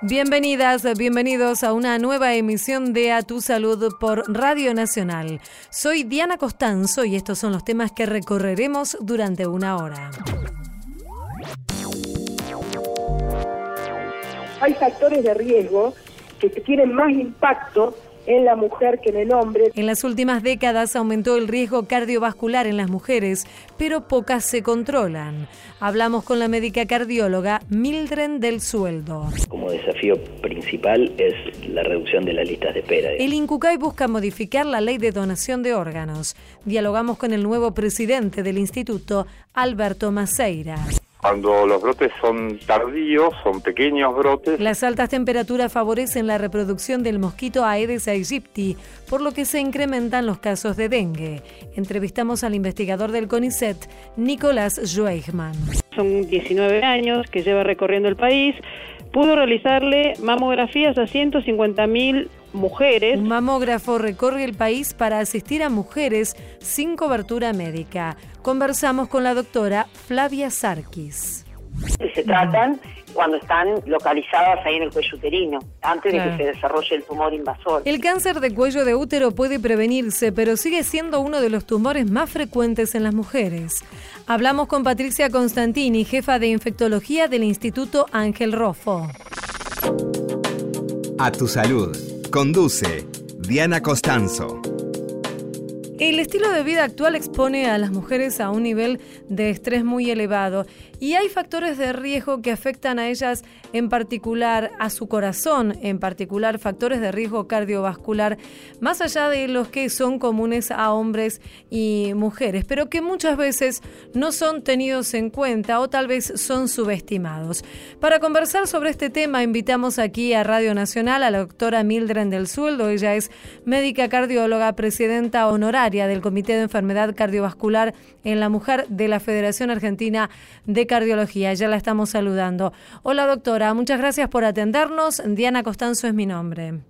Bienvenidas, bienvenidos a una nueva emisión de A Tu Salud por Radio Nacional. Soy Diana Costanzo y estos son los temas que recorreremos durante una hora. Hay factores de riesgo que tienen más impacto en la mujer que en el hombre. En las últimas décadas aumentó el riesgo cardiovascular en las mujeres, pero pocas se controlan. Hablamos con la médica cardióloga Mildred del Sueldo. Como desafío principal es la reducción de las listas de espera. El INCUCAI busca modificar la ley de donación de órganos. Dialogamos con el nuevo presidente del instituto, Alberto Maceira. Cuando los brotes son tardíos, son pequeños brotes. Las altas temperaturas favorecen la reproducción del mosquito Aedes aegypti, por lo que se incrementan los casos de dengue. Entrevistamos al investigador del CONICET, Nicolás Joeigman. Son 19 años que lleva recorriendo el país. Pudo realizarle mamografías a 150.000 mujeres. Un mamógrafo recorre el país para asistir a mujeres sin cobertura médica. Conversamos con la doctora Flavia Sarkis. Se tratan cuando están localizadas ahí en el cuello uterino, antes de que se desarrolle el tumor invasor. El cáncer de cuello de útero puede prevenirse, pero sigue siendo uno de los tumores más frecuentes en las mujeres. Hablamos con Patricia Constantini, jefa de infectología del Instituto Ángel Rofo. A tu salud. Conduce Diana Costanzo. El estilo de vida actual expone a las mujeres a un nivel de estrés muy elevado y hay factores de riesgo que afectan a ellas en particular, a su corazón, en particular factores de riesgo cardiovascular, más allá de los que son comunes a hombres y mujeres, pero que muchas veces no son tenidos en cuenta o tal vez son subestimados. Para conversar sobre este tema invitamos aquí a Radio Nacional a la doctora Mildred del Sueldo, ella es médica cardióloga, presidenta honoraria del Comité de Enfermedad Cardiovascular en la Mujer de la Federación Argentina de Cardiología. Ya la estamos saludando. Hola doctora, muchas gracias por atendernos. Diana Costanzo es mi nombre.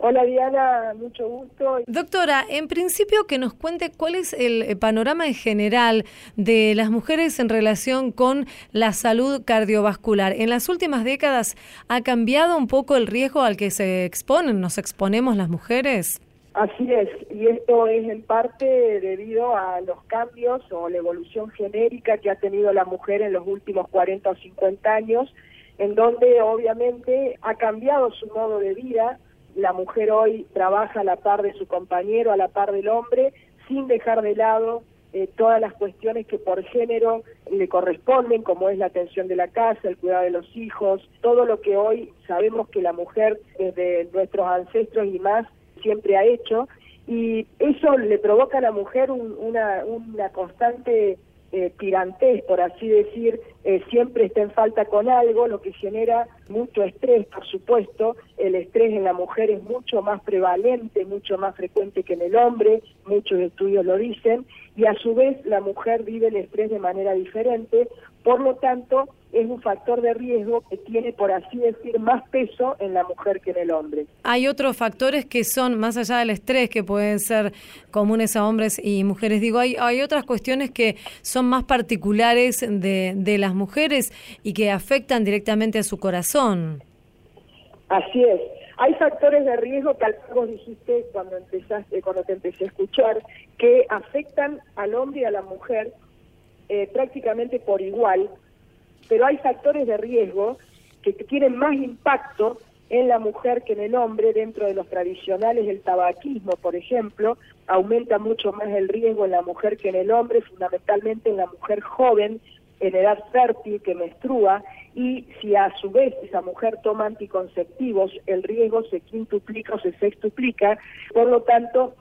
Hola Diana, mucho gusto. Doctora, en principio que nos cuente cuál es el panorama en general de las mujeres en relación con la salud cardiovascular. En las últimas décadas ha cambiado un poco el riesgo al que se exponen, nos exponemos las mujeres. Así es, y esto es en parte debido a los cambios o la evolución genérica que ha tenido la mujer en los últimos 40 o 50 años, en donde obviamente ha cambiado su modo de vida. La mujer hoy trabaja a la par de su compañero, a la par del hombre, sin dejar de lado eh, todas las cuestiones que por género le corresponden, como es la atención de la casa, el cuidado de los hijos, todo lo que hoy sabemos que la mujer desde nuestros ancestros y más siempre ha hecho, y eso le provoca a la mujer una, una constante eh, tirantez, por así decir, eh, siempre está en falta con algo, lo que genera mucho estrés, por supuesto. El estrés en la mujer es mucho más prevalente, mucho más frecuente que en el hombre, muchos estudios lo dicen, y a su vez la mujer vive el estrés de manera diferente, por lo tanto, es un factor de riesgo que tiene, por así decir, más peso en la mujer que en el hombre. Hay otros factores que son, más allá del estrés, que pueden ser comunes a hombres y mujeres. Digo, hay, hay otras cuestiones que son más particulares de, de las mujeres y que afectan directamente a su corazón. Así es. Hay factores de riesgo que vos dijiste cuando empezaste, cuando te empecé a escuchar, que afectan al hombre y a la mujer eh, prácticamente por igual, pero hay factores de riesgo que tienen más impacto en la mujer que en el hombre dentro de los tradicionales el tabaquismo por ejemplo. Aumenta mucho más el riesgo en la mujer que en el hombre fundamentalmente en la mujer joven en edad fértil que menstrua. Y si a su vez esa mujer toma anticonceptivos el riesgo se quintuplica o se sextuplica. Por lo tanto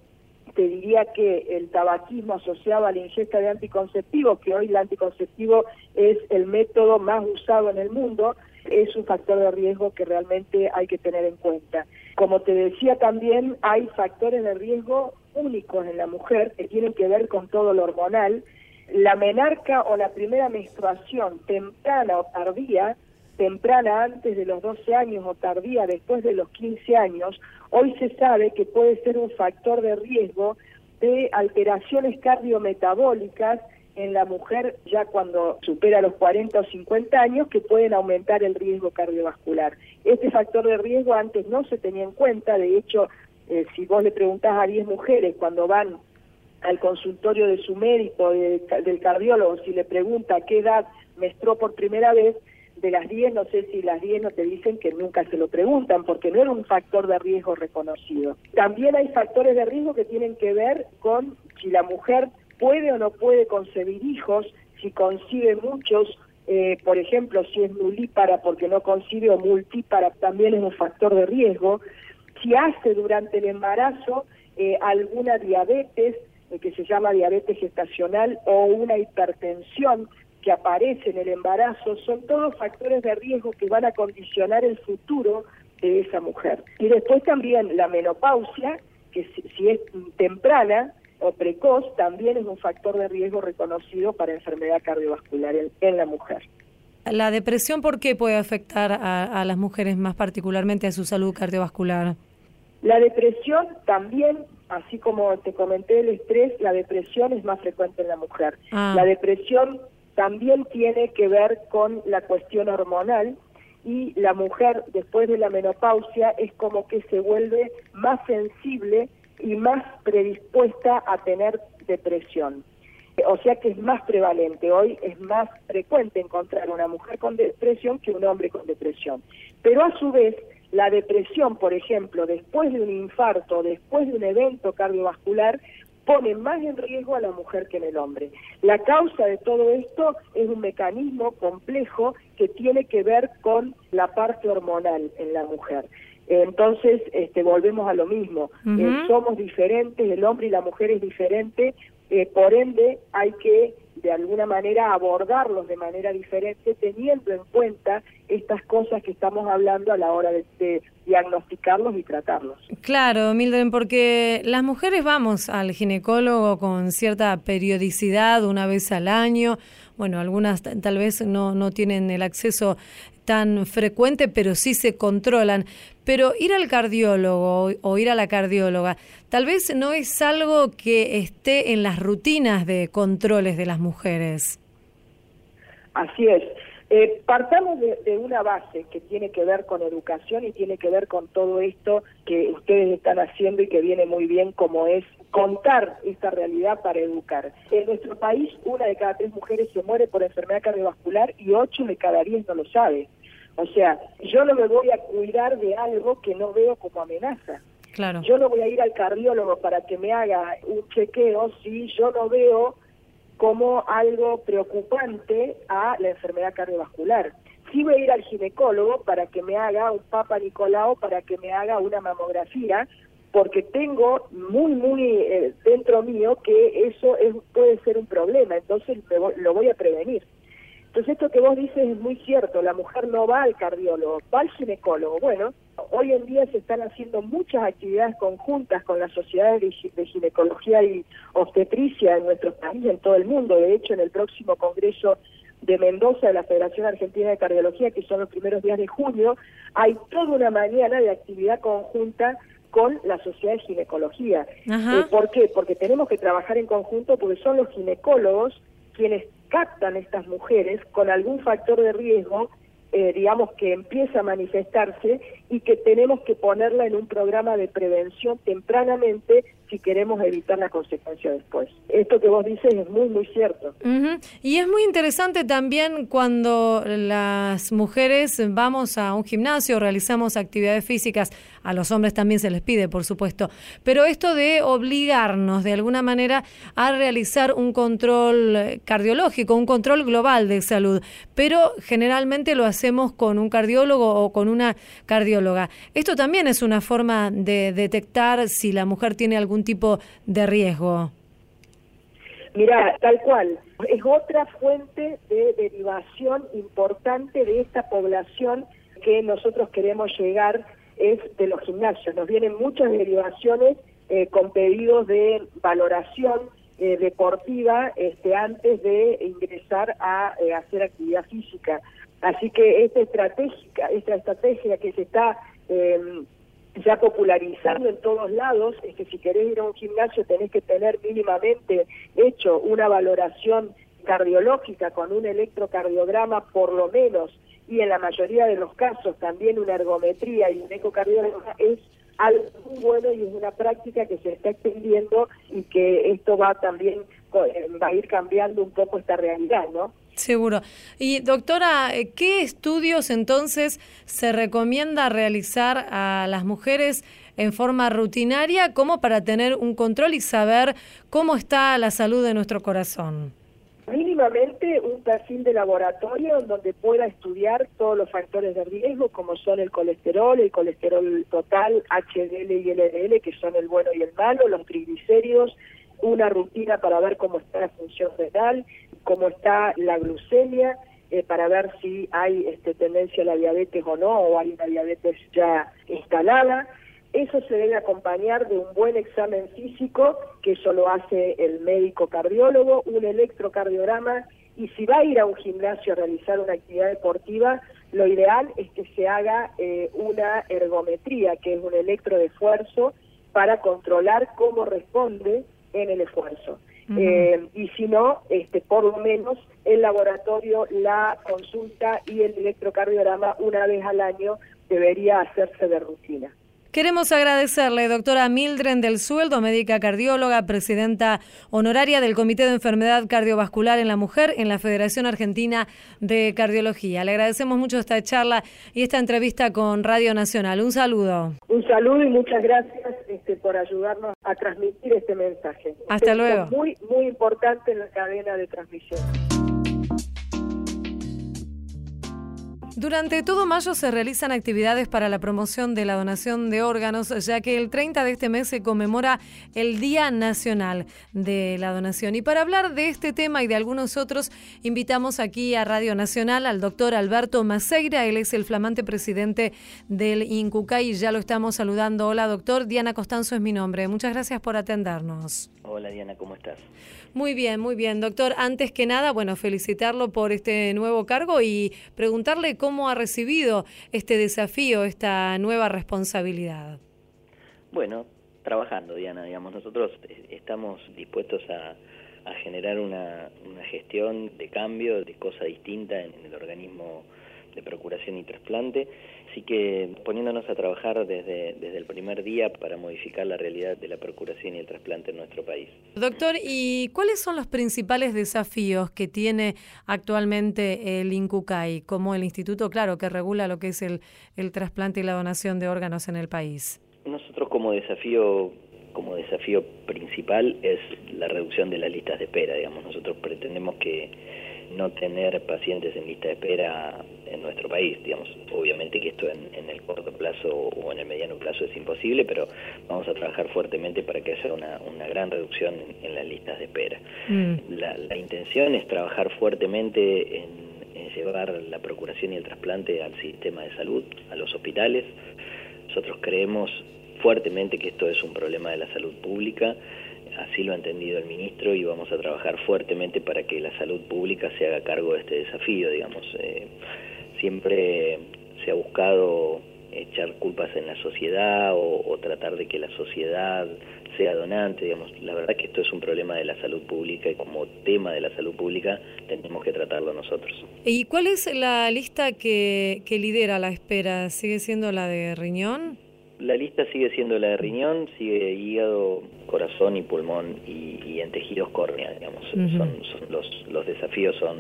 te diría que el tabaquismo asociado a la ingesta de anticonceptivos, que hoy el anticonceptivo es el método más usado en el mundo, es un factor de riesgo que realmente hay que tener en cuenta. Como te decía también, hay factores de riesgo únicos en la mujer que tienen que ver con todo lo hormonal. La menarca o la primera menstruación temprana o tardía temprana antes de los 12 años o tardía después de los 15 años, hoy se sabe que puede ser un factor de riesgo de alteraciones cardiometabólicas en la mujer ya cuando supera los 40 o 50 años que pueden aumentar el riesgo cardiovascular. Este factor de riesgo antes no se tenía en cuenta, de hecho, eh, si vos le preguntás a 10 mujeres cuando van al consultorio de su médico, del cardiólogo, si le pregunta qué edad menstruó por primera vez, de las 10, no sé si las 10 no te dicen que nunca se lo preguntan, porque no era un factor de riesgo reconocido. También hay factores de riesgo que tienen que ver con si la mujer puede o no puede concebir hijos, si concibe muchos, eh, por ejemplo, si es nulípara porque no concibe o multípara, también es un factor de riesgo. Si hace durante el embarazo eh, alguna diabetes, eh, que se llama diabetes gestacional, o una hipertensión, que aparece en el embarazo son todos factores de riesgo que van a condicionar el futuro de esa mujer. Y después también la menopausia, que si, es temprana o precoz, también es un factor de riesgo reconocido para enfermedad cardiovascular en, la mujer. ¿La depresión por qué puede afectar a, las mujeres más particularmente a su salud cardiovascular? La depresión también, así como te comenté el estrés, la depresión es más frecuente en la mujer. Ah. La depresión también tiene que ver con la cuestión hormonal y la mujer después de la menopausia es como que se vuelve más sensible y más predispuesta a tener depresión. O sea que es más prevalente. Hoy es más frecuente encontrar una mujer con depresión que un hombre con depresión. Pero a su vez, la depresión, por ejemplo, después de un infarto, después de un evento cardiovascular, pone más en riesgo a la mujer que en el hombre. La causa de todo esto es un mecanismo complejo que tiene que ver con la parte hormonal en la mujer. Entonces, este, volvemos a lo mismo. Eh, somos diferentes, el hombre y la mujer es diferente, eh, por ende hay que de alguna manera abordarlos de manera diferente teniendo en cuenta estas cosas que estamos hablando a la hora de, diagnosticarlos y tratarlos. Claro, Mildred, porque las mujeres vamos al ginecólogo con cierta periodicidad, una vez al año. Bueno, algunas tal vez no, no tienen el acceso tan frecuente, pero sí se controlan. Pero ir al cardiólogo o ir a la cardióloga, tal vez no es algo que esté en las rutinas de controles de las mujeres. Así es. Eh, partamos de, una base que tiene que ver con educación y tiene que ver con todo esto que ustedes están haciendo y que viene muy bien, como es contar esta realidad para educar. En nuestro país, una de cada tres mujeres se muere por enfermedad cardiovascular y ocho de cada diez no lo sabe. O sea, yo no me voy a cuidar de algo que no veo como amenaza. Claro. Yo no voy a ir al cardiólogo para que me haga un chequeo si yo no veo como algo preocupante a la enfermedad cardiovascular. Sí voy a ir al ginecólogo para que me haga un papa Nicolau, para que me haga una mamografía, porque tengo muy, muy eh, dentro mío que eso es, puede ser un problema, entonces lo voy a prevenir. Entonces esto que vos dices es muy cierto, la mujer no va al cardiólogo, va al ginecólogo. Bueno, hoy en día se están haciendo muchas actividades conjuntas con las sociedades de, ginecología y obstetricia en nuestro país, en todo el mundo. De hecho, en el próximo Congreso de Mendoza de la Federación Argentina de Cardiología, que son los primeros días de junio, hay toda una mañana de actividad conjunta con la sociedad de ginecología. Eh, ¿Por qué? Porque tenemos que trabajar en conjunto porque son los ginecólogos quienes captan estas mujeres con algún factor de riesgo, eh, digamos, que empieza a manifestarse y que tenemos que ponerla en un programa de prevención tempranamente si queremos evitar la consecuencia después. Esto que vos dices es muy, muy cierto. Y es muy interesante también cuando las mujeres vamos a un gimnasio, realizamos actividades físicas, a los hombres también se les pide, por supuesto, pero esto de obligarnos de alguna manera a realizar un control cardiológico, un control global de salud, pero generalmente lo hacemos con un cardiólogo o con una cardióloga. Esto también es una forma de detectar si la mujer tiene algún tipo de riesgo? Mira, tal cual. Es otra fuente de derivación importante de esta población que nosotros queremos llegar, es de los gimnasios. Nos vienen muchas derivaciones eh, con pedidos de valoración eh, deportiva este, antes de ingresar a eh, hacer actividad física. Así que esta estratégica, esta estrategia que se está ya popularizando en todos lados, es que si querés ir a un gimnasio tenés que tener mínimamente hecho una valoración cardiológica con un electrocardiograma por lo menos y en la mayoría de los casos también una ergometría y un ecocardiograma es algo muy bueno y es una práctica que se está extendiendo y que esto va también eh, va a ir cambiando un poco esta realidad, ¿no? Seguro. Y doctora, eh, ¿qué estudios entonces se recomienda realizar a las mujeres en forma rutinaria como para tener un control y saber cómo está la salud de nuestro corazón? Mínimamente un perfil de laboratorio donde pueda estudiar todos los factores de riesgo como son el colesterol, el colesterol total, HDL y LDL, que son el bueno y el malo, los triglicéridos, una rutina para ver cómo está la función renal, cómo está la glucemia, eh, para ver si hay este, tendencia a la diabetes o no, o hay una diabetes ya instalada. Eso se debe acompañar de un buen examen físico, que eso lo hace el médico cardiólogo, un electrocardiograma, y si va a ir a un gimnasio a realizar una actividad deportiva, lo ideal es que se haga eh, una ergometría, que es un electro de esfuerzo, para controlar cómo responde en el esfuerzo. Eh, y si no, este, por lo menos el laboratorio, la consulta y el electrocardiograma una vez al año debería hacerse de rutina. Queremos agradecerle, doctora Mildren del Sueldo, médica cardióloga, presidenta honoraria del Comité de Enfermedad Cardiovascular en la Mujer en la Federación Argentina de Cardiología. Le agradecemos mucho esta charla y esta entrevista con Radio Nacional. Un saludo. Un saludo y muchas gracias este, por ayudarnos a transmitir este mensaje. Hasta luego. muy, muy importante en la cadena de transmisión. Durante todo mayo se realizan actividades para la promoción de la donación de órganos, ya que el 30 de este mes se conmemora el Día Nacional de la Donación. Y para hablar de este tema y de algunos otros, invitamos aquí a Radio Nacional al doctor Alberto Maceira. Él es el flamante presidente del INCUCAI y ya lo estamos saludando. Hola, doctor. Diana Costanzo es mi nombre. Muchas gracias por atendernos. Hola, Diana, ¿cómo estás? Muy bien, muy bien, doctor. Antes que nada, bueno, felicitarlo por este nuevo cargo y preguntarle cómo ha recibido este desafío, esta nueva responsabilidad. Bueno, trabajando, Diana, digamos, nosotros estamos dispuestos a, generar una, gestión de cambio, de cosa distinta en el organismo de procuración y trasplante Así que poniéndonos a trabajar desde, desde el primer día para modificar la realidad de la procuración y el trasplante en nuestro país. Doctor, ¿y cuáles son los principales desafíos que tiene actualmente el INCUCAI como el instituto, claro, que regula lo que es el, el trasplante y la donación de órganos en el país? Nosotros como desafío como desafío principal es la reducción de las listas de espera, digamos, nosotros pretendemos que no tener pacientes en lista de espera en nuestro país. Digamos, obviamente que esto en, el corto plazo o en el mediano plazo es imposible, pero vamos a trabajar fuertemente para que haya una, una gran reducción en, las listas de espera. Mm. La, intención es trabajar fuertemente en, llevar la procuración y el trasplante al sistema de salud, a los hospitales. Nosotros creemos fuertemente que esto es un problema de la salud pública así lo ha entendido el ministro y vamos a trabajar fuertemente para que la salud pública se haga cargo de este desafío, digamos. Eh, siempre se ha buscado echar culpas en la sociedad o, tratar de que la sociedad sea donante, digamos, la verdad que esto es un problema de la salud pública y como tema de la salud pública tenemos que tratarlo nosotros. ¿Y cuál es la lista que, que lidera la espera? ¿Sigue siendo la de riñón? La lista sigue siendo la de riñón, sigue hígado, corazón y pulmón y, en tejidos córnea, digamos. son, los, los desafíos son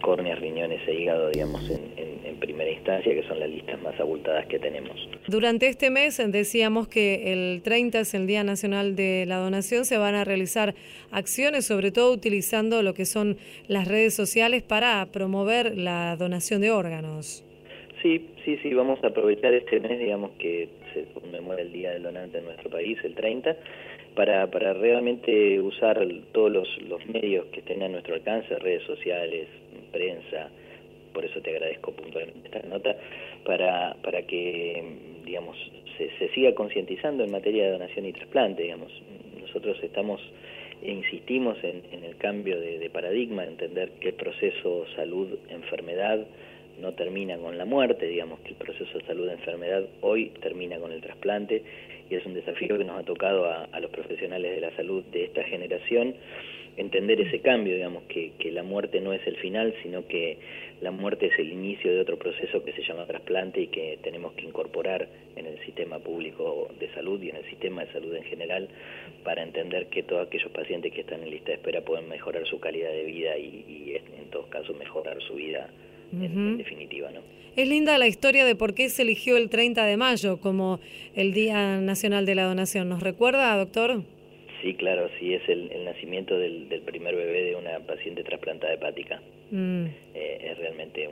córneas, riñones e hígado, digamos, en, primera instancia, que son las listas más abultadas que tenemos. Durante este mes decíamos que el 30 es el Día Nacional de la Donación, se van a realizar acciones, sobre todo utilizando lo que son las redes sociales para promover la donación de órganos. Sí, sí, sí, vamos a aprovechar este mes, digamos que se conmemora el Día del Donante en nuestro país, el 30, para, para realmente usar todos los, medios que estén a nuestro alcance, redes sociales, prensa, por eso te agradezco puntualmente esta nota, para, para que, digamos, se, se siga concientizando en materia de donación y trasplante, digamos. Nosotros estamos e insistimos en, en el cambio de, de paradigma, entender que el proceso salud-enfermedad no termina con la muerte, digamos que el proceso de salud de enfermedad hoy termina con el trasplante y es un desafío que nos ha tocado a, los profesionales de la salud de esta generación entender ese cambio, digamos, que, que la muerte no es el final, sino que la muerte es el inicio de otro proceso que se llama trasplante y que tenemos que incorporar en el sistema público de salud y en el sistema de salud en general para entender que todos aquellos pacientes que están en lista de espera pueden mejorar su calidad de vida y, en todos casos mejorar su vida en, definitiva. ¿no? Es linda la historia de por qué se eligió el 30 de mayo como el Día Nacional de la Donación. ¿Nos recuerda, doctor? Sí, claro, sí, es el, nacimiento del, primer bebé de una paciente trasplantada hepática. Mm. Eh, es realmente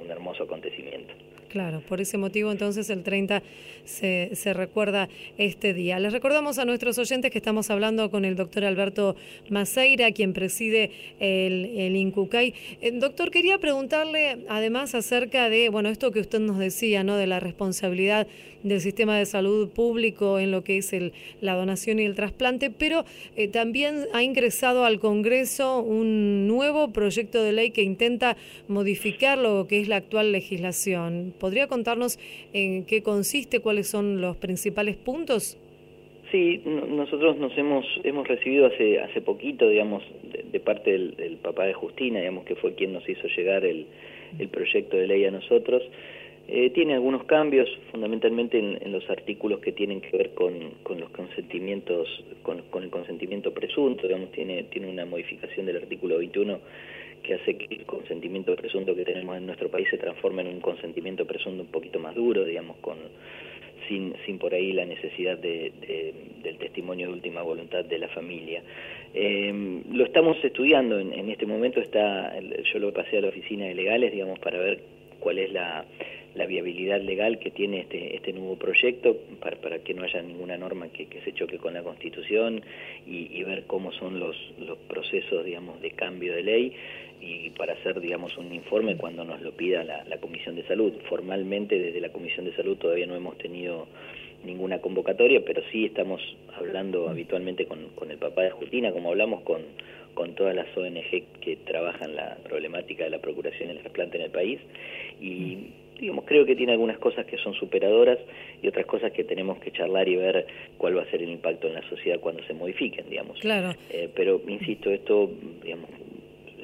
un hermoso acontecimiento. Claro, por ese motivo entonces el 30 se, se, recuerda este día. Les recordamos a nuestros oyentes que estamos hablando con el doctor Alberto Maceira, quien preside el, INCUCAI. Eh, doctor, quería preguntarle además acerca de, bueno, esto que usted nos decía, ¿no? De la responsabilidad del sistema de salud público en lo que es el, la donación y el trasplante, pero eh, también ha ingresado al Congreso un nuevo proyecto de ley que intenta modificar lo que es la actual legislación. ¿Podría contarnos en qué consiste, cuáles son los principales puntos? Sí, nosotros nos hemos hemos recibido hace hace poquito, digamos, de, parte del, papá de Justina, digamos que fue quien nos hizo llegar el, el proyecto de ley a nosotros. Eh, tiene algunos cambios, fundamentalmente en, los artículos que tienen que ver con, con los consentimientos, con, con, el consentimiento presunto, digamos, tiene, tiene una modificación del artículo 21 que hace que el consentimiento presunto que tenemos en nuestro país se transforme en un consentimiento presunto un poquito más duro, digamos, con sin, sin por ahí la necesidad de, del testimonio de última voluntad de la familia. Eh, lo estamos estudiando en, en este momento, está yo lo pasé a la oficina de legales, digamos, para ver cuál es la, la viabilidad legal que tiene este, este nuevo proyecto para, para que no haya ninguna norma que, que se choque con la Constitución y, y, ver cómo son los, los procesos, digamos, de cambio de ley y para hacer, digamos, un informe cuando nos lo pida la, la Comisión de Salud. Formalmente desde la Comisión de Salud todavía no hemos tenido ninguna convocatoria, pero sí estamos hablando habitualmente con, con el papá de Justina, como hablamos con, con todas las ONG que trabajan la problemática de la procuración y el trasplante en el país y digamos, creo que tiene algunas cosas que son superadoras y otras cosas que tenemos que charlar y ver cuál va a ser el impacto en la sociedad cuando se modifiquen, digamos. Claro. Eh, pero, insisto, esto, digamos,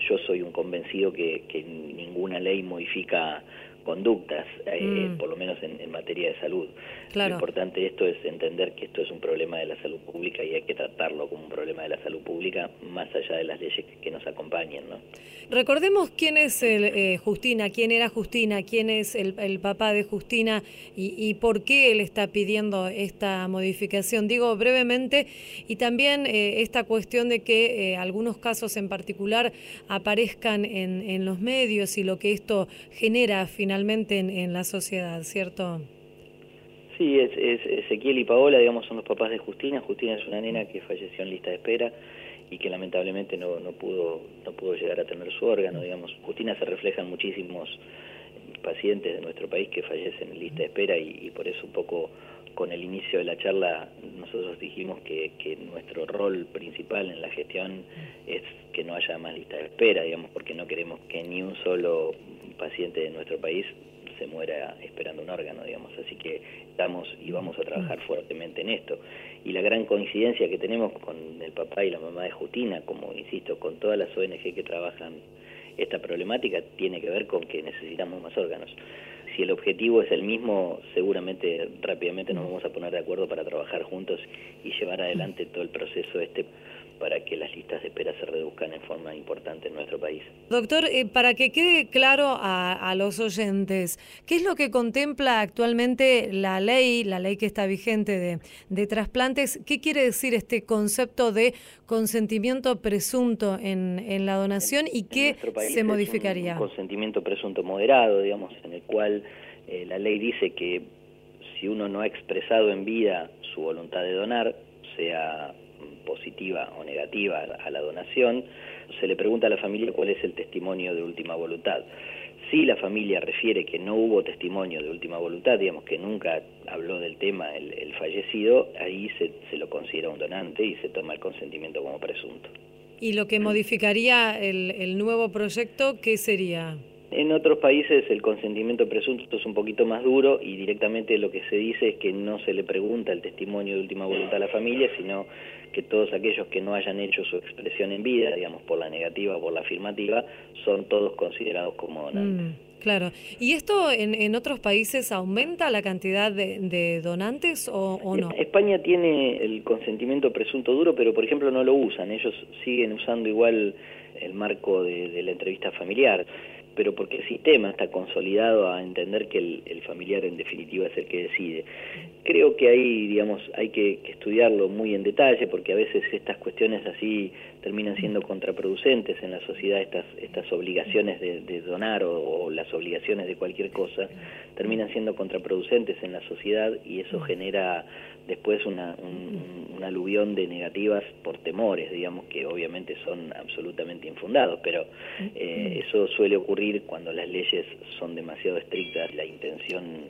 yo soy un convencido que, que ninguna ley modifica conductas, eh, mm. por lo menos en, materia de salud. Lo importante de esto es entender que esto es un problema de la salud pública y hay que tratarlo como un problema de la salud pública más allá de las leyes que, nos acompañen. ¿no? Recordemos quién es el, eh, Justina, quién era Justina, quién es el, papá de Justina y, por qué él está pidiendo esta modificación. Digo brevemente y también eh, esta cuestión de que algunos casos en particular aparezcan en, en los medios y lo que esto genera finalmente en, la sociedad, ¿cierto? Sí, es, Ezequiel y Paola, digamos, son los papás de Justina. Justina es una nena que falleció en lista de espera y que lamentablemente no, no pudo no pudo llegar a tener su órgano, digamos. Justina se refleja en muchísimos pacientes de nuestro país que fallecen en lista de espera y, por eso un poco con el inicio de la charla nosotros dijimos que, que, nuestro rol principal en la gestión es que no haya más lista de espera, digamos, porque no queremos que ni un solo paciente de nuestro país se muera esperando un órgano, digamos. Así que estamos y vamos a trabajar fuertemente en esto. Y la gran coincidencia que tenemos con el papá y la mamá de Justina, como insisto, con todas las ONG que trabajan esta problemática, tiene que ver con que necesitamos más órganos. Si el objetivo es el mismo, seguramente rápidamente nos vamos a poner de acuerdo para trabajar juntos y llevar adelante todo el proceso este para que las listas de espera se reduzcan en forma importante en nuestro país. Doctor, eh, para que quede claro a, los oyentes, ¿qué es lo que contempla actualmente la ley, la ley que está vigente de, de trasplantes? ¿Qué quiere decir este concepto de consentimiento presunto en, en la donación y qué se modificaría? Un, consentimiento presunto moderado, digamos, en el cual eh, la ley dice que si uno no ha expresado en vida su voluntad de donar, sea positiva o negativa a la donación, se le pregunta a la familia cuál es el testimonio de última voluntad. Si la familia refiere que no hubo testimonio de última voluntad, digamos que nunca habló del tema el, fallecido, ahí se, se, lo considera un donante y se toma el consentimiento como presunto. ¿Y lo que modificaría el, el nuevo proyecto, qué sería? En otros países el consentimiento presunto es un poquito más duro y directamente lo que se dice es que no se le pregunta el testimonio de última voluntad a la familia, sino que todos aquellos que no hayan hecho su expresión en vida, digamos por la negativa o por la afirmativa, son todos considerados como donantes. Mm, claro. ¿Y esto en, otros países aumenta la cantidad de, donantes o, no? España tiene el consentimiento presunto duro, pero por ejemplo no lo usan. Ellos siguen usando igual el marco de la entrevista familiar pero porque el sistema está consolidado a entender que el, familiar en definitiva es el que decide. Creo que ahí, digamos, hay que, estudiarlo muy en detalle porque a veces estas cuestiones así terminan siendo contraproducentes en la sociedad, estas, estas obligaciones de, donar o, las obligaciones de cualquier cosa terminan siendo contraproducentes en la sociedad y eso genera después una, un, aluvión de negativas por temores, digamos, que obviamente son absolutamente infundados, pero eh, eso suele ocurrir cuando las leyes son demasiado estrictas, la intención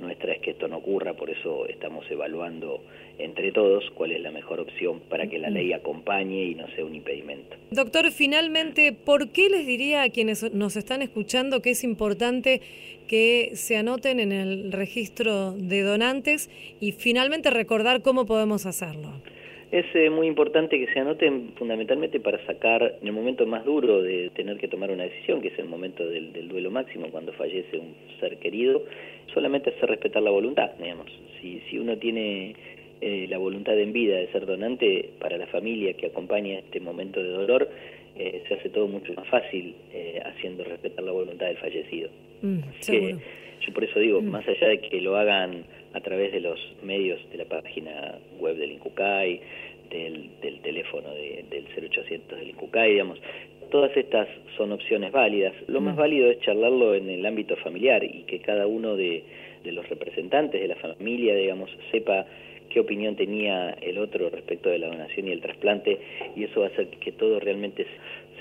nuestra es que esto no ocurra, por eso estamos evaluando entre todos cuál es la mejor opción para que la ley acompañe y no sea un impedimento. Doctor, finalmente, ¿por qué les diría a quienes nos están escuchando que es importante que se anoten en el registro de donantes y finalmente recordar cómo podemos hacerlo? Es eh, muy importante que se anoten fundamentalmente para sacar en el momento más duro de tener que tomar una decisión, que es el momento del, duelo máximo, cuando fallece un ser querido, solamente hacer respetar la voluntad, digamos. Si, si uno tiene eh, la voluntad en vida de ser donante para la familia que acompaña este momento de dolor, eh, se hace todo mucho más fácil haciendo respetar la voluntad del fallecido. Mm, yo por eso digo, mm. más allá de que lo hagan a través de los medios de la página web del INCUCAI, del, del teléfono del 0800 del INCUCAI, digamos, todas estas son opciones válidas. Lo más mm. válido es charlarlo en el ámbito familiar y que cada uno de, de los representantes de la familia, digamos, sepa qué opinión tenía el otro respecto de la donación y el trasplante y eso va a hacer que todo realmente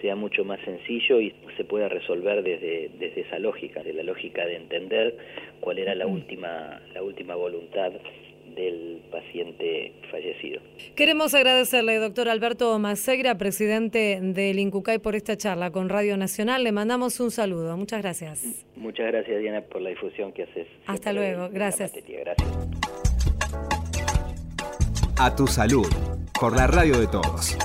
sea mucho más sencillo y se pueda resolver desde, desde esa lógica, de la lógica de entender cuál era la última, la última voluntad del paciente fallecido. Queremos agradecerle, doctor Alberto Macegra, presidente del INCUCAI, por esta charla con Radio Nacional. Le mandamos un saludo. Muchas gracias. Muchas gracias, Diana, por la difusión que haces. Hasta luego. Gracias. Gracias. A tu salud, por la radio de todos.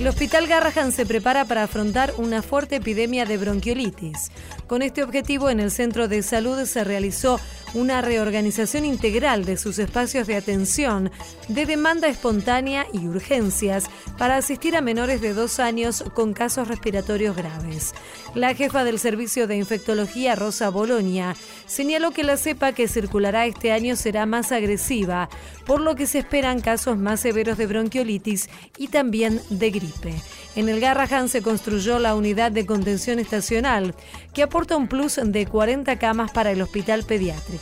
El Hospital Garrahan se prepara para afrontar una fuerte epidemia de bronquiolitis. Con este objetivo, en el centro de salud se realizó una reorganización integral de sus espacios de atención, de demanda espontánea y urgencias para asistir a menores de dos años con casos respiratorios graves. La jefa del Servicio de Infectología, Rosa Bolonia, señaló que la cepa que circulará este año será más agresiva, por lo que se esperan casos más severos de bronquiolitis y también de gripe. En el Garrahan se construyó la unidad de contención estacional, que aporta un plus de 40 camas para el hospital pediátrico.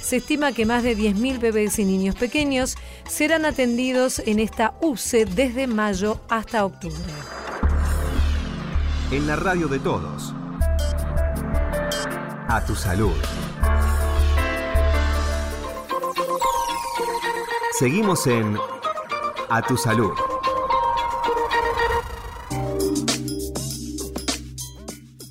Se estima que más de 10.000 bebés y niños pequeños serán atendidos en esta UCE desde mayo hasta octubre. En la radio de todos. A tu salud. Seguimos en A tu salud.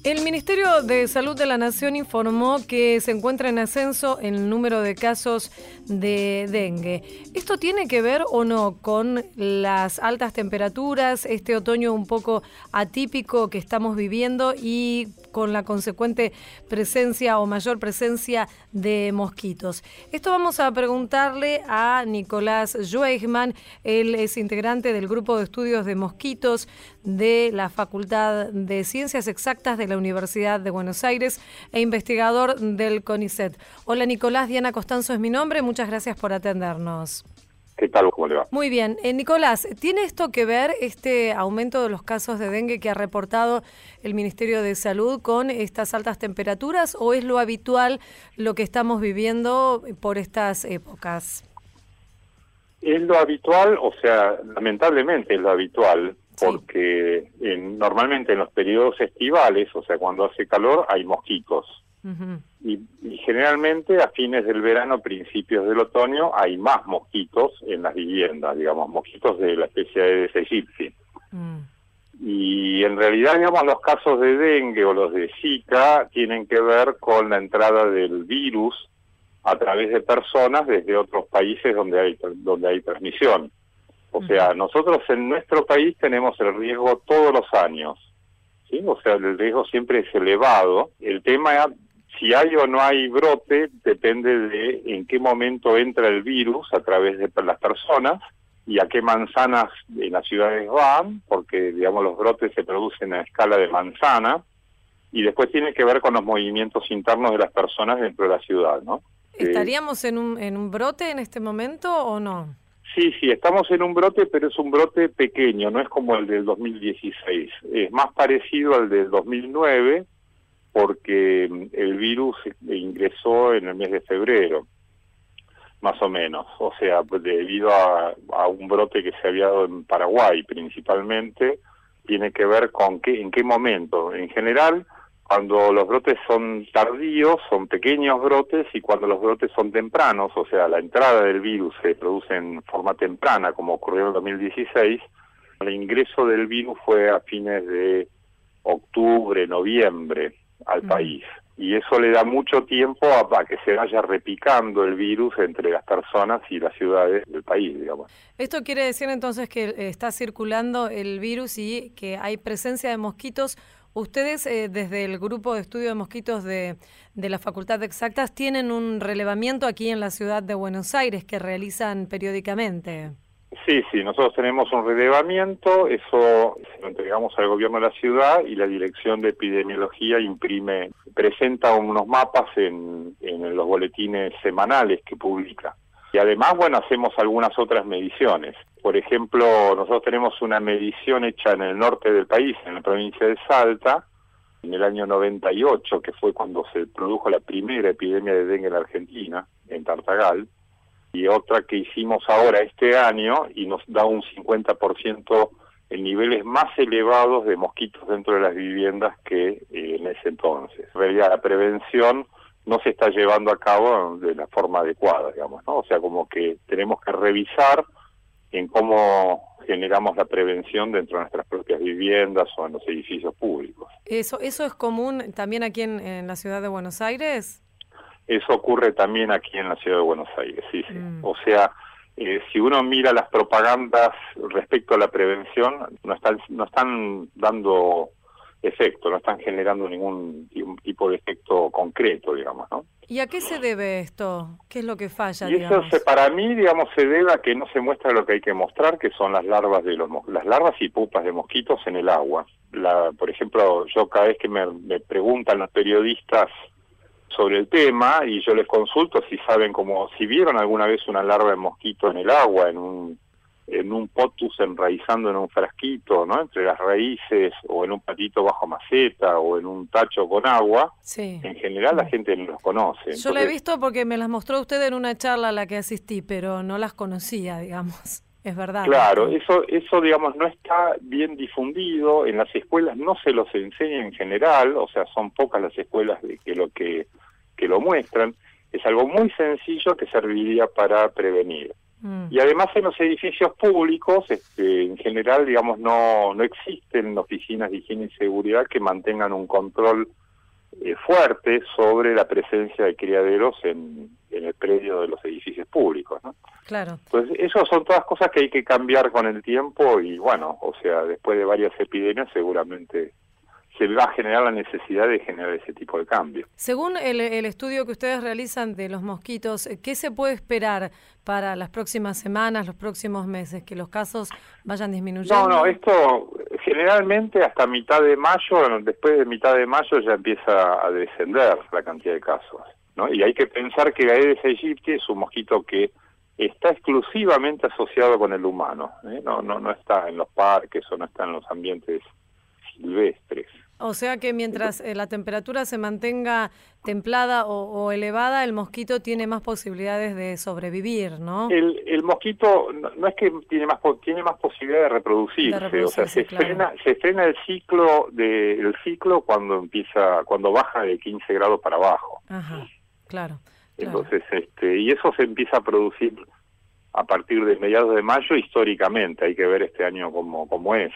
El Ministerio de Salud de la Nación informó que se encuentra en ascenso el número de casos de dengue. ¿Esto tiene que ver o no con las altas temperaturas, este otoño un poco atípico que estamos viviendo y con la consecuente presencia o mayor presencia de mosquitos. Esto vamos a preguntarle a Nicolás Schweigman, él es integrante del grupo de estudios de mosquitos de la Facultad de Ciencias Exactas de la Universidad de Buenos Aires e investigador del CONICET. Hola Nicolás, Diana Costanzo es mi nombre, muchas gracias por atendernos. ¿Qué tal? ¿Cómo le va? Muy bien. Eh, Nicolás, ¿tiene esto que ver este aumento de los casos de dengue que ha reportado el Ministerio de Salud con estas altas temperaturas o es lo habitual lo que estamos viviendo por estas épocas? Es lo habitual, o sea, lamentablemente es lo habitual, porque normalmente en los periodos estivales, o sea, cuando hace calor, hay mosquitos y, generalmente a fines del verano, principios del otoño, hay más mosquitos en las viviendas, digamos, mosquitos de la especie de aegypti. Mm. Y en realidad, digamos, los casos de dengue o los de Zika tienen que ver con la entrada del virus a través de personas desde otros países donde hay, donde hay transmisión. O sea, nosotros en nuestro país tenemos el riesgo todos los años. ¿sí? O sea, el riesgo siempre es elevado. El tema, si hay o no hay brote, depende de en qué momento entra el virus a través de las personas y a qué manzanas en las ciudades van, porque digamos los brotes se producen a escala de manzana, y después tiene que ver con los movimientos internos de las personas dentro de la ciudad, ¿no? ¿Estaríamos en un, en un brote en este momento o no? Sí, sí, estamos en un brote, pero es un brote pequeño, no es como el del 2016. Es más parecido al del 2009 porque mm, el virus ingresó en el mes de febrero más o menos, o sea, debido a, un brote que se había dado en Paraguay principalmente, tiene que ver con qué, en qué momento. En general, cuando los brotes son tardíos, son pequeños brotes, y cuando los brotes son tempranos, o sea, la entrada del virus se produce en forma temprana, como ocurrió en 2016, el ingreso del virus fue a fines de octubre, noviembre al país y eso le da mucho tiempo a, que se vaya repicando el virus entre las personas y las ciudades del país, digamos. Esto quiere decir entonces que está circulando el virus y que hay presencia de mosquitos. Ustedes, eh, desde el grupo de estudio de mosquitos de, la Facultad de Exactas, tienen un relevamiento aquí en la ciudad de Buenos Aires que realizan periódicamente. Sí, sí, nosotros tenemos un relevamiento, eso lo entregamos al gobierno de la ciudad y la Dirección de Epidemiología imprime, presenta unos mapas en los boletines semanales que publica. Y además, bueno, hacemos algunas otras mediciones. Por ejemplo, nosotros tenemos una medición hecha en el norte del país, en la provincia de Salta, en el año 98, que fue cuando se produjo la primera epidemia de dengue en Argentina, en Tartagal y otra que hicimos ahora este año y nos da un 50% en niveles más elevados de mosquitos dentro de las viviendas que eh, en ese entonces. En realidad la prevención no se está llevando a cabo de la forma adecuada, digamos, ¿no? O sea, como que tenemos que revisar en cómo generamos la prevención dentro de nuestras propias viviendas o en los edificios públicos. ¿Eso, eso es común también aquí en la ciudad de Buenos Aires? Eso ocurre también aquí en la ciudad de Buenos Aires, sí, sí. Mm. O sea, eh, si uno mira las propagandas respecto a la prevención, no están, no están dando efecto, no están generando ningún tipo de efecto concreto, digamos, ¿no? ¿Y a qué se debe esto? ¿Qué es lo que falla? Y eso para mí, digamos, se debe a que no se muestra lo que hay que mostrar, que son las larvas de los las larvas y pupas de mosquitos en el agua. La, por ejemplo, yo cada vez que me, me preguntan los periodistas sobre el tema y yo les consulto si saben como si vieron alguna vez una larva de mosquito en el agua, en un en un potus enraizando en un frasquito, ¿no? Entre las raíces o en un patito bajo maceta o en un tacho con agua. Sí. En general la gente no los conoce. Yo la he visto porque me las mostró usted en una charla a la que asistí, pero no las conocía, digamos. Es verdad. Claro, eso, eso digamos no está bien difundido, en las escuelas no se los enseña en general, o sea, son pocas las escuelas de que lo que, que lo muestran, es algo muy sencillo que serviría para prevenir. Mm. Y además en los edificios públicos, este, en general, digamos, no, no existen oficinas de higiene y seguridad que mantengan un control eh, fuerte sobre la presencia de criaderos en, en el predio de los edificios públicos, ¿no? Claro. Pues eso son todas cosas que hay que cambiar con el tiempo y bueno, o sea, después de varias epidemias seguramente se va a generar la necesidad de generar ese tipo de cambio. Según el, el, estudio que ustedes realizan de los mosquitos, ¿qué se puede esperar para las próximas semanas, los próximos meses? ¿Que los casos vayan disminuyendo? No, no, esto generalmente hasta mitad de mayo, después de mitad de mayo ya empieza a descender la cantidad de casos. ¿no? Y hay que pensar que Aedes aegypti es un mosquito que está exclusivamente asociado con el humano, ¿eh? no, no, no está en los parques o no está en los ambientes silvestres. O sea que mientras eh, la temperatura se mantenga templada o, elevada, el mosquito tiene más posibilidades de sobrevivir, ¿no? El, el mosquito no, es que tiene más tiene más posibilidad de reproducirse, o sea, se frena se frena el ciclo de el ciclo cuando empieza cuando baja de 15 grados para abajo. Ajá. Claro. Entonces, este, y eso se empieza a producir a partir de mediados de mayo históricamente, hay que ver este año cómo, cómo es.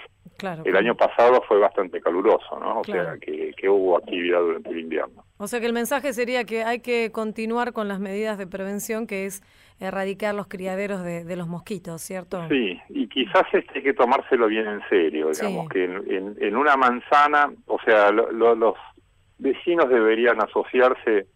el año pasado fue bastante caluroso, ¿no? O sea, que, que hubo actividad durante el invierno. O sea que el mensaje sería que hay que continuar con las medidas de prevención, que es erradicar los criaderos de, los mosquitos, ¿cierto? Sí, y quizás este hay que tomárselo bien en serio, digamos, que en, en, una manzana, o sea, los vecinos deberían asociarse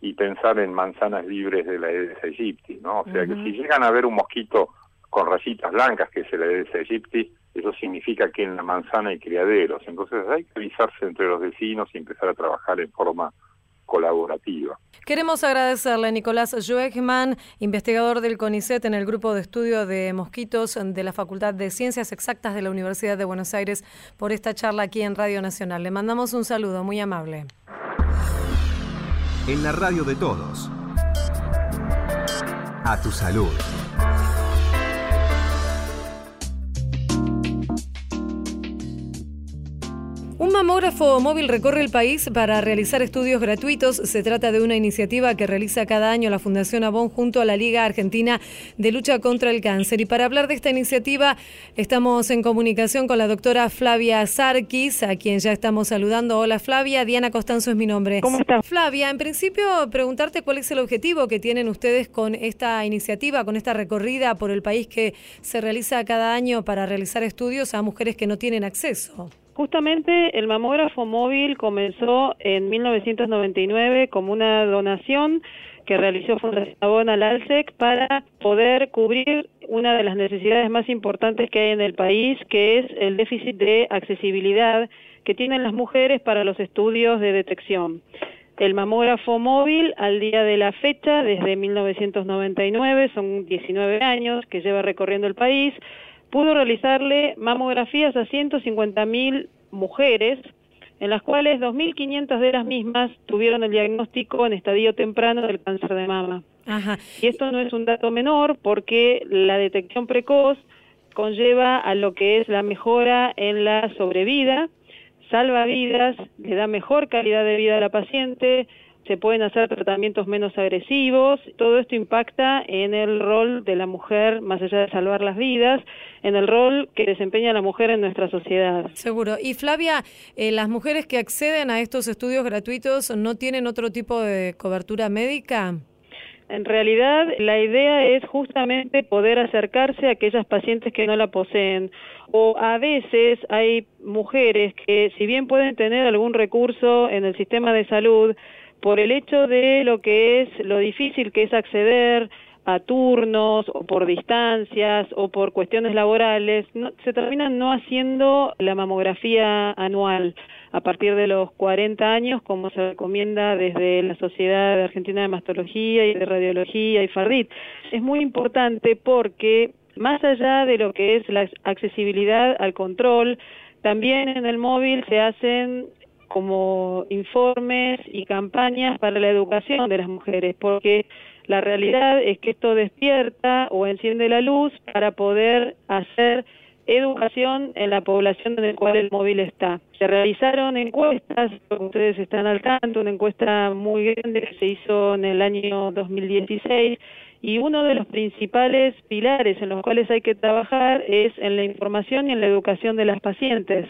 y pensar en manzanas libres de la Aedes aegypti, ¿no? O sea, que si llegan a ver un mosquito con rayitas blancas, que es el Aedes aegypti, eso significa que en la manzana hay criaderos. Entonces hay que avisarse entre los vecinos y empezar a trabajar en forma colaborativa. Queremos agradecerle a Nicolás Schweigman, investigador del CONICET en el grupo de estudio de mosquitos de la Facultad de Ciencias Exactas de la Universidad de Buenos Aires, por esta charla aquí en Radio Nacional. Le mandamos un saludo muy amable. En la radio de todos. A tu salud. Un mamógrafo móvil recorre el país para realizar estudios gratuitos. Se trata de una iniciativa que realiza cada año la Fundación Avon junto a la Liga Argentina de Lucha contra el Cáncer. Y para hablar de esta iniciativa estamos en comunicación con la doctora Flavia Sarkis, a quien ya estamos saludando. Hola Flavia, Diana Costanzo es mi nombre. ¿Cómo estás? Flavia, en principio preguntarte cuál es el objetivo que tienen ustedes con esta iniciativa, con esta recorrida por el país que se realiza cada año para realizar estudios a mujeres que no tienen acceso. Justamente el mamógrafo móvil comenzó en 1999 como una donación que realizó Fundación Abona al ALSEC para poder cubrir una de las necesidades más importantes que hay en el país, que es el déficit de accesibilidad que tienen las mujeres para los estudios de detección. El mamógrafo móvil al día de la fecha, desde 1999, son 19 años que lleva recorriendo el país, pudo realizarle mamografías a 150.000 mujeres, en las cuales 2.500 de las mismas tuvieron el diagnóstico en estadio temprano del cáncer de mama. Y esto no es un dato menor porque la detección precoz conlleva a lo que es la mejora en la sobrevida, salva vidas, le da mejor calidad de vida a la paciente, se pueden hacer tratamientos menos agresivos, todo esto impacta en el rol de la mujer, más allá de salvar las vidas, en el rol que desempeña la mujer en nuestra sociedad. Seguro. Y Flavia, eh, ¿las mujeres que acceden a estos estudios gratuitos no tienen otro tipo de cobertura médica? En realidad, la idea es justamente poder acercarse a aquellas pacientes que no la poseen. O a veces hay mujeres que, si bien pueden tener algún recurso en el sistema de salud, por el hecho de lo que es lo difícil que es acceder a turnos o por distancias o por cuestiones laborales, se terminan no haciendo la mamografía anual a partir de los 40 años, como se recomienda desde la Sociedad Argentina de Mastología y de Radiología y FARDIT. Es muy importante porque más allá de lo que es la accesibilidad al control, también en el móvil se hacen como informes y campañas para la educación de las mujeres, porque la realidad es que esto despierta o enciende la luz para poder hacer educación en la población en la cual el móvil está. Se realizaron encuestas, ustedes están al tanto, una encuesta muy grande que se hizo en el año 2016 y uno de los principales pilares en los cuales hay que trabajar es en la información y en la educación de las pacientes,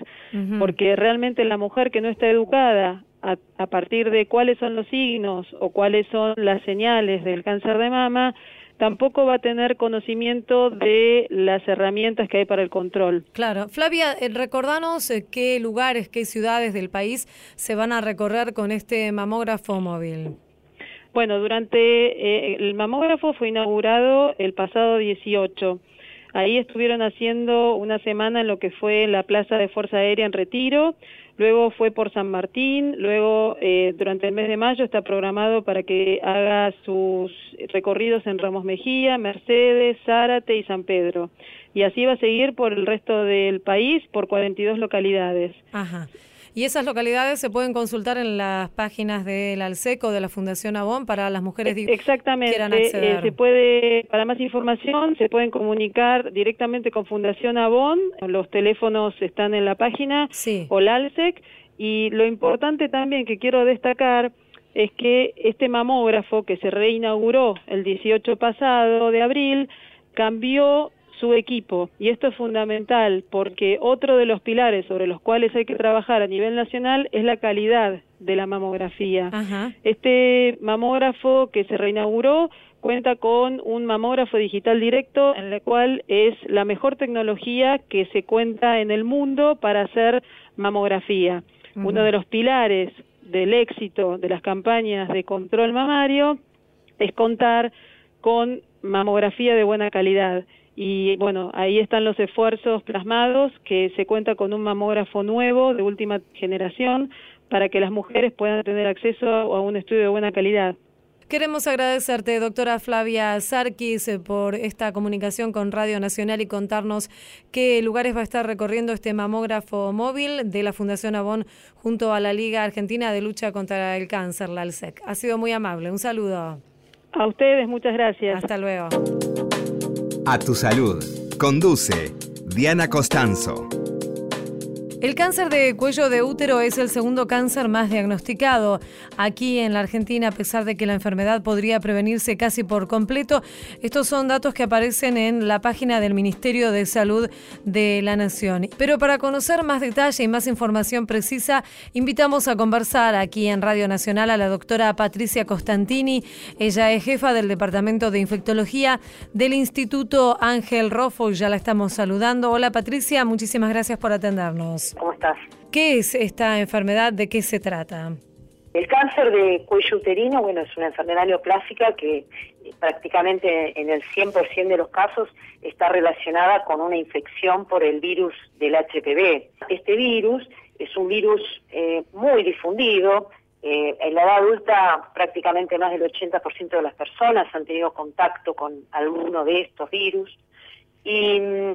porque realmente la mujer que no está educada a, a, partir de cuáles son los signos o cuáles son las señales del cáncer de mama, tampoco va a tener conocimiento de las herramientas que hay para el control. Claro. Flavia, eh, recordanos eh, qué lugares, qué ciudades del país se van a recorrer con este mamógrafo móvil. Bueno, durante eh, el mamógrafo fue inaugurado el pasado 18. Ahí estuvieron haciendo una semana en lo que fue la Plaza de Fuerza Aérea en Retiro, luego fue por San Martín, luego eh, durante el mes de mayo está programado para que haga sus recorridos en Ramos Mejía, Mercedes, Zárate y San Pedro. Y así va a seguir por el resto del país, por 42 localidades. Ajá. Y esas localidades se pueden consultar en las páginas del Alseco de la Fundación Avon para las mujeres que quieran eh, acceder. se puede, para más información, se pueden comunicar directamente con Fundación Avon. Los teléfonos están en la página o la Alsec. Y lo importante también que quiero destacar es que este mamógrafo que se reinauguró el 18 pasado de abril cambió su equipo. Y esto es fundamental porque otro de los pilares sobre los cuales hay que trabajar a nivel nacional es la calidad de la mamografía. Este mamógrafo que se reinauguró cuenta con un mamógrafo digital directo en el cual es la mejor tecnología que se cuenta en el mundo para hacer mamografía. Uno de los pilares del éxito de las campañas de control mamario es contar con mamografía de buena calidad. Y bueno, ahí están los esfuerzos plasmados, que se cuenta con un mamógrafo nuevo de última generación para que las mujeres puedan tener acceso a un estudio de buena calidad. Queremos agradecerte, doctora Flavia Sarkis, por esta comunicación con Radio Nacional y contarnos qué lugares va a estar recorriendo este mamógrafo móvil de la Fundación Avon junto a la Liga Argentina de Lucha contra el Cáncer, la ALSEC. Ha sido muy amable. Un saludo. A ustedes, muchas gracias. Hasta luego. A tu salud. Conduce Diana Costanzo. El cáncer de cuello de útero es el segundo cáncer más diagnosticado aquí en la Argentina, a pesar de que la enfermedad podría prevenirse casi por completo. Estos son datos que aparecen en la página del Ministerio de Salud de la Nación. Pero para conocer más detalle y más información precisa, invitamos a conversar aquí en Radio Nacional a la doctora Patricia Costantini. Ella es jefa del Departamento de Infectología del Instituto Ángel Rofo y ya la estamos saludando. Hola Patricia, muchísimas gracias por atendernos. ¿Cómo estás? ¿Qué es esta enfermedad? ¿De qué se trata? El cáncer de cuello uterino, bueno, es una enfermedad neoplásica que eh, prácticamente en el 100% de los casos está relacionada con una infección por el virus del HPV. Este virus es un virus eh, muy difundido. Eh, en la edad adulta prácticamente más del 80% de las personas han tenido contacto con alguno de estos virus. Y mm,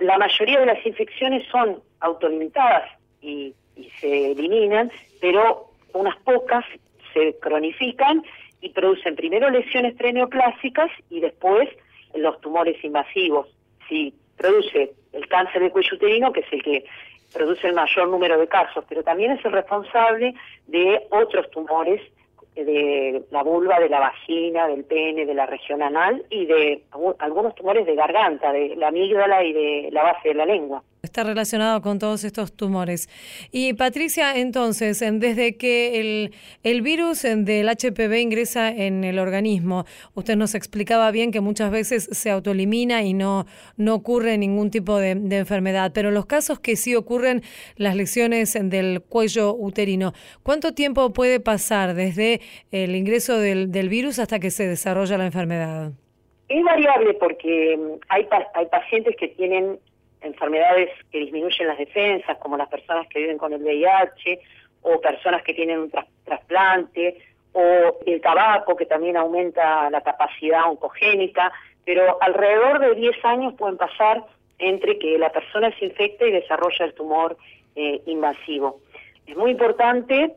la mayoría de las infecciones son autolimitadas y, se eliminan, pero unas pocas se cronifican y producen primero lesiones preneoplásicas y después los tumores invasivos. Si produce el cáncer de cuello uterino, que es el que produce el mayor número de casos, pero también es el responsable de otros tumores de la vulva, de la vagina, del pene, de la región anal y de algunos tumores de garganta, de la amígdala y de la base de la lengua. Está relacionado con todos estos tumores. Y Patricia, entonces, desde que el, el virus del HPV ingresa en el organismo, usted nos explicaba bien que muchas veces se autoelimina y no, no ocurre ningún tipo de, enfermedad, pero los casos que sí ocurren, las lesiones del cuello uterino, ¿cuánto tiempo puede pasar desde el ingreso del, del virus hasta que se desarrolla la enfermedad? Es variable porque hay, hay pacientes que tienen enfermedades que disminuyen las defensas, como las personas que viven con el VIH, o personas que tienen un trasplante, o el tabaco, que también aumenta la capacidad oncogénica, pero alrededor de 10 años pueden pasar entre que la persona se infecta y desarrolla el tumor eh, invasivo. Es muy importante,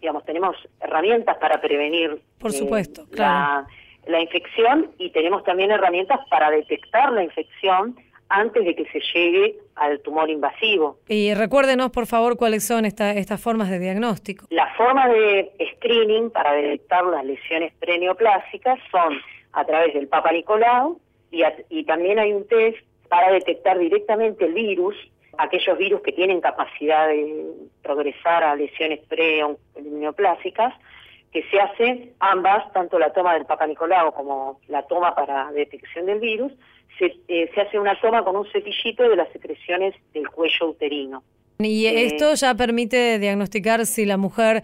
digamos, tenemos herramientas para prevenir Por eh, supuesto, la, la infección y tenemos también herramientas para detectar la infección antes de que se llegue al tumor invasivo. Y recuérdenos, por favor, cuáles son estas formas de diagnóstico. Las formas de screening para detectar las lesiones preneoplásicas son a través del Papa Nicolau y, y también hay un test para detectar directamente el virus, aquellos virus que tienen capacidad de progresar a lesiones preneoplásicas, que se hacen ambas, tanto la toma del Papa Nicolau como la toma para detección del virus, eh, se, hace una toma con un cepillito de las secreciones del cuello uterino. Y eh, esto ya permite diagnosticar si la mujer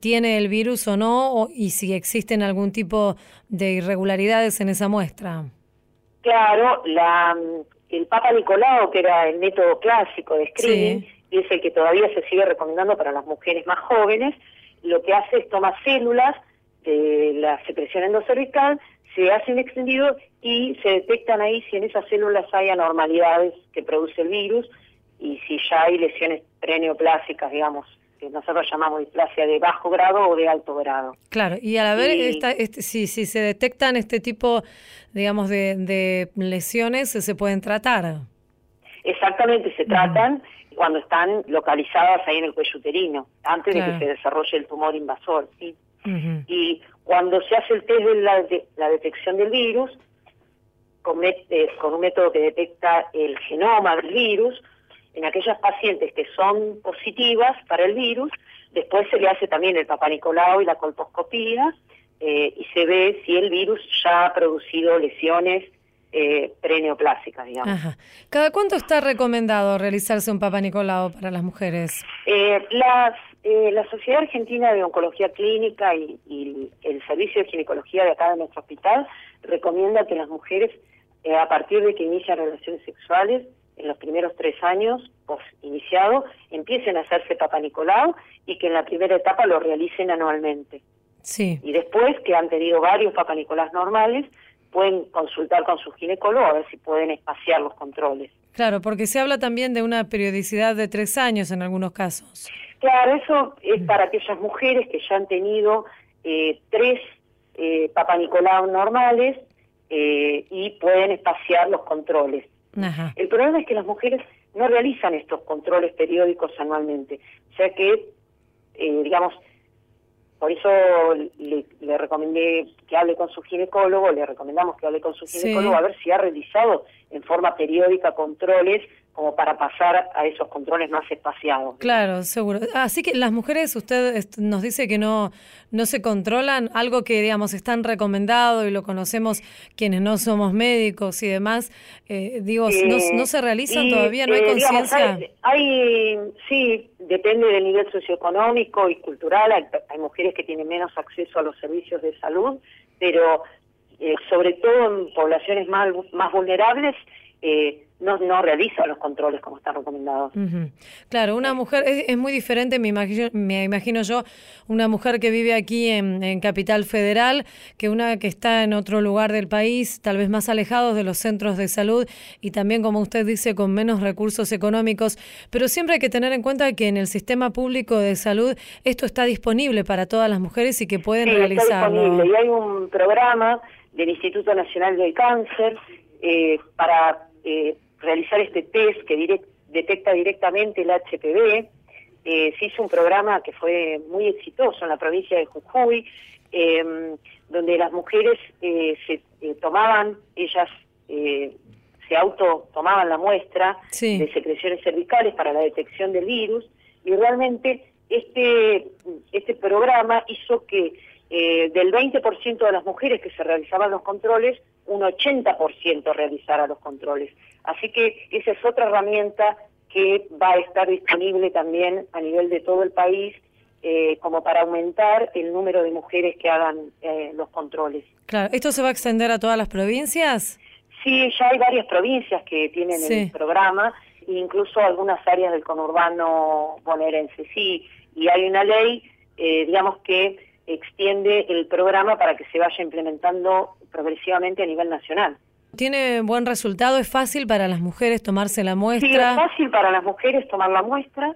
tiene el virus o no y si existen algún tipo de irregularidades en esa muestra. Claro, la, el Papa Nicolau, que era el método clásico de screening, y es el que todavía se sigue recomendando para las mujeres más jóvenes, lo que hace es tomar células de la secreción endocervical, se hace un extendido y se detectan ahí si en esas células hay anormalidades que produce el virus y si ya hay lesiones preneoplásicas, digamos, que nosotros llamamos displasia de bajo grado o de alto grado. Claro, y a la vez, este, si, si se detectan este tipo, digamos, de, lesiones, se pueden tratar. Exactamente, se tratan cuando están localizadas ahí en el cuello uterino, antes de que se desarrolle el tumor invasor. Y cuando se hace el test de la, de la detección del virus, con, eh, con un método que detecta el genoma del virus, en aquellas pacientes que son positivas para el virus, después se le hace también el papanicolao y la colposcopía eh, y se ve si el virus ya ha producido lesiones eh, preneoplásicas, digamos. ¿Cada cuánto está recomendado realizarse un papanicolao para las mujeres? Eh, las, eh, la Sociedad Argentina de Oncología Clínica y, y, el Servicio de Ginecología de acá de nuestro hospital recomienda que las mujeres, eh, a partir de que inician relaciones sexuales, en los primeros tres años post iniciado empiecen a hacerse Papa Nicolau y que en la primera etapa lo realicen anualmente. Sí. Y después que han tenido varios Papa Nicolás normales, pueden consultar con su ginecólogo a ver si pueden espaciar los controles. Claro, porque se habla también de una periodicidad de tres años en algunos casos. Claro, eso es mm. para aquellas mujeres que ya han tenido eh, tres eh, Papa Nicolau normales eh, y pueden espaciar los controles. El problema es que las mujeres no realizan estos controles periódicos anualmente, o sea que, eh, digamos, por eso le, le, recomendé que hable con su ginecólogo, le recomendamos que hable con su ginecólogo a ver si ha realizado en forma periódica controles como para pasar a esos controles más espaciados. Claro, seguro. Así que las mujeres, usted nos dice que no, no se controlan, algo que, digamos, están recomendado y lo conocemos quienes no somos médicos y demás, eh, digo, no, no, se realizan todavía, no hay eh, conciencia. Hay, sí, depende del nivel socioeconómico y cultural, hay, hay, mujeres que tienen menos acceso a los servicios de salud, pero eh, sobre todo en poblaciones más, más vulnerables, eh, no, no realiza los controles como están recomendados. Claro, una mujer, es, muy diferente, me imagino, me imagino yo, una mujer que vive aquí en, Capital Federal, que una que está en otro lugar del país, tal vez más alejados de los centros de salud y también, como usted dice, con menos recursos económicos. Pero siempre hay que tener en cuenta que en el sistema público de salud esto está disponible para todas las mujeres y que pueden sí, realizarlo. Está disponible. Y hay un programa del Instituto Nacional del Cáncer eh, para eh, realizar este test que detecta directamente el HPV. Eh, se hizo un programa que fue muy exitoso en la provincia de Jujuy, em, donde las mujeres eh, se eh, tomaban, ellas se auto tomaban la muestra de secreciones cervicales para la detección del virus y realmente este, este programa hizo que del 20% de las mujeres que se realizaban los controles, un 80% realizara los controles. Así que esa es otra herramienta que va a estar disponible también a nivel de todo el país eh, como para aumentar el número de mujeres que hagan eh, los controles. Claro, ¿esto se va a extender a todas las provincias? Sí, ya hay varias provincias que tienen el programa, incluso algunas áreas del conurbano bonaerense, sí, y hay una ley, eh, digamos, que extiende el programa para que se vaya implementando progresivamente a nivel nacional. ¿Tiene buen resultado? ¿Es fácil para las mujeres tomarse la muestra? Sí, es fácil para las mujeres tomar la muestra.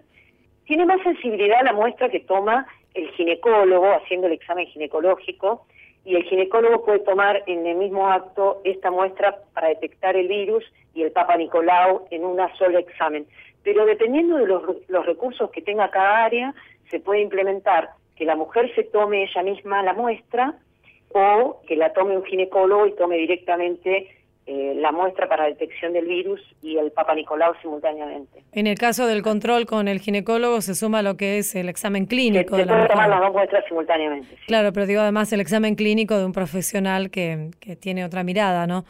Tiene más sensibilidad la muestra que toma el ginecólogo haciendo el examen ginecológico y el ginecólogo puede tomar en el mismo acto esta muestra para detectar el virus y el Papa Nicolau en una sola examen. Pero dependiendo de los, los recursos que tenga cada área, se puede implementar que la mujer se tome ella misma la muestra o que la tome un ginecólogo y tome directamente eh, la muestra para detección del virus y el Papa Nicolau simultáneamente. En el caso del control con el ginecólogo se suma lo que es el examen clínico. Se, de la tomar las dos muestras simultáneamente. Claro, pero digo además el examen clínico de un profesional que, que tiene otra mirada, ¿no?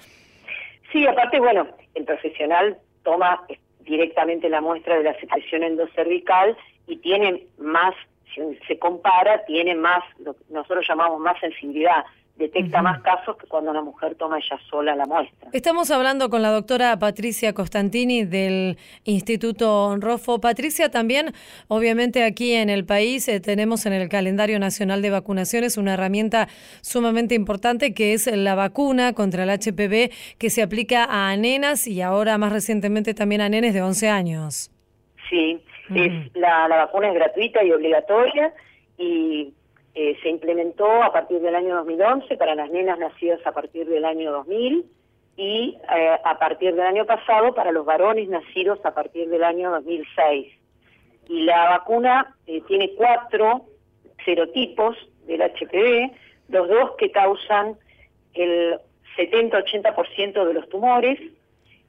Sí, aparte, bueno, el profesional toma directamente la muestra de la secreción endocervical y tiene más, si se compara, tiene más, lo que nosotros llamamos más sensibilidad detecta más casos que cuando una mujer toma ella sola la muestra. Estamos hablando con la doctora Patricia Costantini del Instituto Rofo. Patricia, también obviamente aquí en el país eh, tenemos en el calendario nacional de vacunaciones una herramienta sumamente importante que es la vacuna contra el HPV que se aplica a nenas y ahora más recientemente también a nenes de 11 años. Sí, es, la, la vacuna es gratuita y obligatoria y eh, se implementó a partir del año 2011 para las nenas nacidas a partir del año 2000 y eh, a partir del año pasado para los varones nacidos a partir del año 2006. Y la vacuna eh, tiene cuatro serotipos del HPV, los dos que causan el 70-80% de los tumores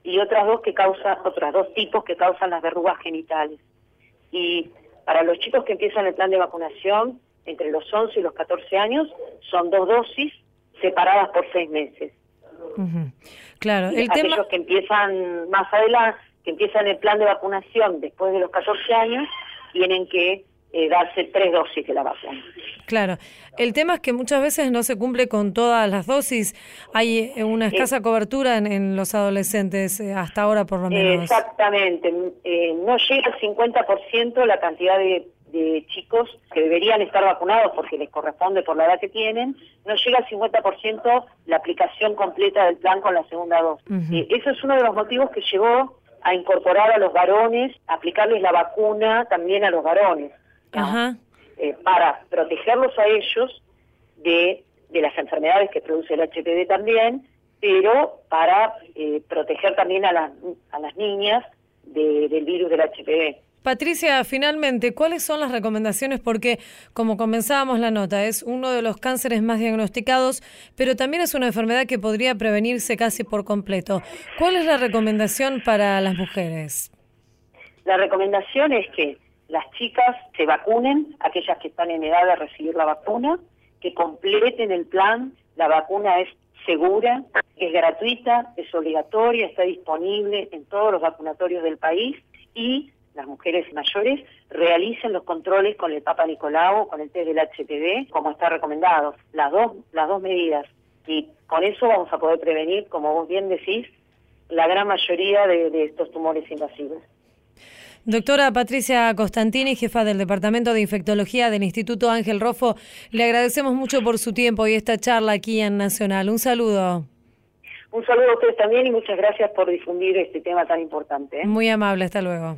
y otras dos que causan, otras dos tipos que causan las verrugas genitales. Y para los chicos que empiezan el plan de vacunación, entre los 11 y los 14 años, son dos dosis separadas por seis meses. Claro, el aquellos que empiezan más adelante, que empiezan el plan de vacunación después de los 14 años, tienen que eh, darse tres dosis de la vacuna. Claro. El tema es que muchas veces no se cumple con todas las dosis. Hay eh, una escasa cobertura en, los adolescentes, eh, hasta ahora por lo menos. Exactamente. no llega al 50% la cantidad de, chicos que deberían estar vacunados porque les corresponde por la edad que tienen. No llega al 50% la aplicación completa del plan con la segunda dosis. eso es uno de los motivos que llevó a incorporar a los varones, aplicarles la vacuna también a los varones. Eh, para protegerlos a ellos de, de las enfermedades que produce el HPV también, pero para eh, proteger también a, las a las niñas del virus del HPV. Patricia, finalmente, ¿cuáles son las recomendaciones? Porque, como comenzábamos la nota, es uno de los cánceres más diagnosticados, pero también es una enfermedad que podría prevenirse casi por completo. ¿Cuál es la recomendación para las mujeres? La recomendación es que las chicas se vacunen, aquellas que están en edad de recibir la vacuna, que completen el plan, la vacuna es segura, es gratuita, es obligatoria, está disponible en todos los vacunatorios del país y las mujeres mayores realicen los controles con el Papa Nicolau, con el test del HPV, como está recomendado. Las dos, las dos medidas. Y con eso vamos a poder prevenir, como vos bien decís, la gran mayoría de estos tumores invasivos. Doctora Patricia Costantini, jefa del Departamento de Infectología del Instituto Ángel Rofo, le agradecemos mucho por su tiempo y esta charla aquí en Nacional. Un saludo. Un saludo a ustedes también y muchas gracias por difundir este tema tan importante. ¿eh? Muy amable, hasta luego.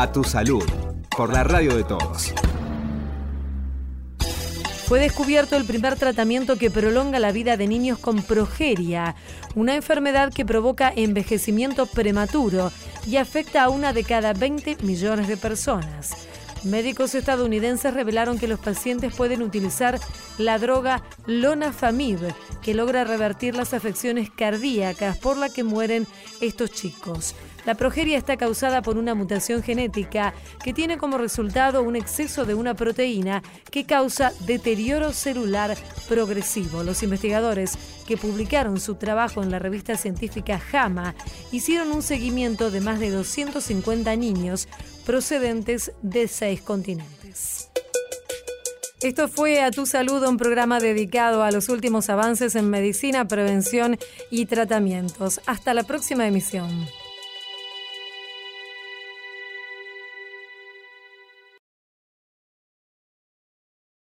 A tu salud, por la radio de todos. Fue descubierto el primer tratamiento que prolonga la vida de niños con progeria, una enfermedad que provoca envejecimiento prematuro y afecta a una de cada 20 millones de personas. Médicos estadounidenses revelaron que los pacientes pueden utilizar la droga Lonafamib, que logra revertir las afecciones cardíacas por la que mueren estos chicos. La progeria está causada por una mutación genética que tiene como resultado un exceso de una proteína que causa deterioro celular progresivo. Los investigadores que publicaron su trabajo en la revista científica JAMA hicieron un seguimiento de más de 250 niños procedentes de seis continentes. Esto fue A Tu Salud, un programa dedicado a los últimos avances en medicina, prevención y tratamientos. Hasta la próxima emisión.